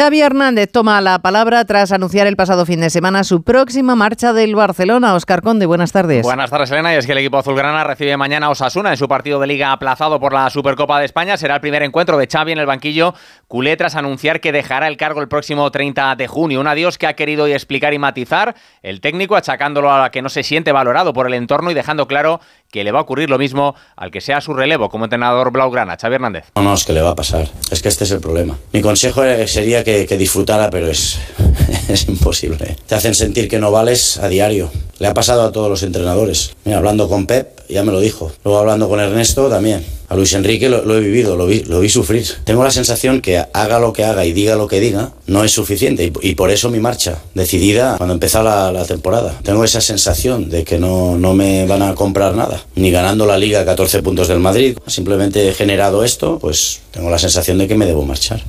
Xavi Hernández toma la palabra tras anunciar el pasado fin de semana su próxima marcha del Barcelona. Oscar Conde, buenas tardes. Buenas tardes, Elena. Y es que el equipo azulgrana recibe mañana a Osasuna en su partido de liga aplazado por la Supercopa de España. Será el primer encuentro de Xavi en el banquillo culé tras anunciar que dejará el cargo el próximo 30 de junio. Un adiós que ha querido explicar y matizar el técnico, achacándolo a que no se siente valorado por el entorno y dejando claro que le va a ocurrir lo mismo al que sea su relevo como entrenador blaugrana, Xavi Hernández. No, no, es que le va a pasar. Es que este es el problema. Mi consejo sería que, que disfrutara, pero es, es imposible. Te hacen sentir que no vales a diario. Le ha pasado a todos los entrenadores. Mira, hablando con Pep, ya me lo dijo. Luego hablando con Ernesto también. A Luis Enrique lo, he vivido, lo vi, sufrir. Tengo la sensación que haga lo que haga y diga lo que diga, no es suficiente. Y, y por eso mi marcha, decidida cuando empezó la, la, temporada. Tengo esa sensación de que no, no me van a comprar nada. Ni ganando la liga 14 puntos del Madrid. Simplemente he generado esto, pues tengo la sensación de que me debo marchar.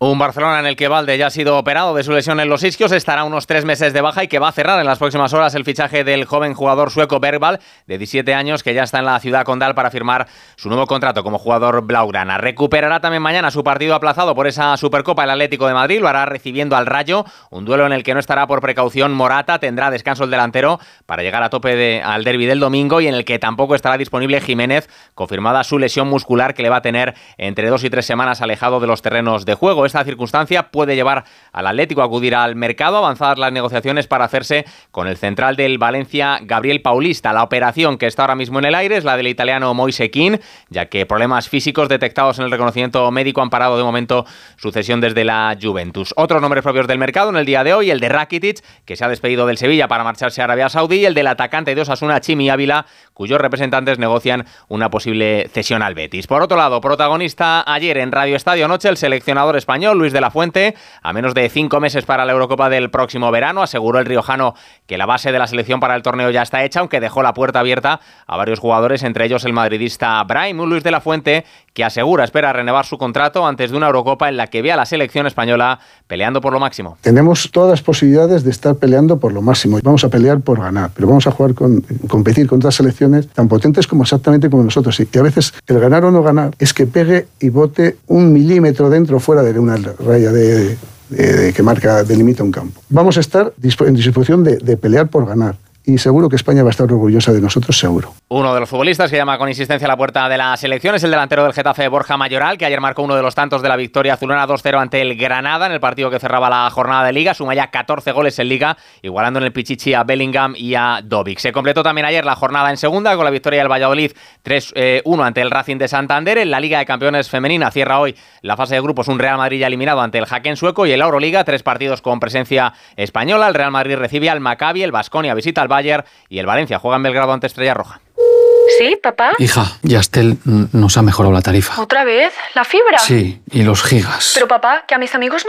Un Barcelona en el que Valde ya ha sido operado de su lesión en los isquios, estará unos tres meses de baja y que va a cerrar en las próximas horas el fichaje del joven jugador sueco Bergval, de 17 años, que ya está en la ciudad condal para firmar su nuevo contrato como jugador blaugrana. Recuperará también mañana su partido aplazado por esa Supercopa el Atlético de Madrid, lo hará recibiendo al Rayo, un duelo en el que no estará por precaución Morata, tendrá descanso el delantero para llegar a tope de, al derby del domingo y en el que tampoco estará disponible Jiménez, confirmada su lesión muscular que le va a tener entre dos y tres semanas alejado de los terrenos de juego esta circunstancia puede llevar al Atlético a acudir al mercado, avanzadas las negociaciones para hacerse con el central del Valencia, Gabriel Paulista. La operación que está ahora mismo en el aire es la del italiano Moise Kean, ya que problemas físicos detectados en el reconocimiento médico han parado de momento su cesión desde la Juventus. Otros nombres propios del mercado en el día de hoy, el de Rakitic, que se ha despedido del Sevilla para marcharse a Arabia Saudí, y el del atacante de Osasuna, Chimi Ávila, cuyos representantes negocian una posible cesión al Betis. Por otro lado, protagonista ayer en Radio Estadio Noche, el seleccionador español Luis de la Fuente, a menos de cinco meses para la Eurocopa del próximo verano, aseguró el riojano que la base de la selección para el torneo ya está hecha, aunque dejó la puerta abierta a varios jugadores, entre ellos el madridista Brahim, Luis de la Fuente que asegura espera renovar su contrato antes de una Eurocopa en la que vea a la selección española peleando por lo máximo. Tenemos todas las posibilidades de estar peleando por lo máximo. Vamos a pelear por ganar, pero vamos a jugar con competir contra selecciones tan potentes como exactamente como nosotros. Y a veces el ganar o no ganar es que pegue y bote un milímetro dentro o fuera de una raya de, que marca, delimita un campo. Vamos a estar en disposición de pelear por ganar y seguro que España va a estar orgullosa de nosotros, seguro. Uno de los futbolistas que llama con insistencia a la puerta de la selección es el delantero del Getafe, Borja Mayoral, que ayer marcó uno de los tantos de la victoria azulana 2-0 ante el Granada en el partido que cerraba la jornada de Liga. Suma ya 14 goles en Liga, igualando en el Pichichi a Bellingham y a Dovic. Se completó también ayer la jornada en segunda con la victoria del Valladolid 3-1 eh, ante el Racing de Santander. En la Liga de Campeones Femenina cierra hoy la fase de grupos un Real Madrid ya eliminado ante el Jaquén sueco y el Euroliga, tres partidos con presencia española. El Real Madrid recibe al Maccabi, el Vasconia visita al Bayern y el Valencia juega en Belgrado ante Estrella Roja. ¿Sí, papá? Hija, Yastel nos ha mejorado la tarifa. ¿Otra vez? ¿La fibra? Sí, y los gigas. Pero papá, que a mis amigos no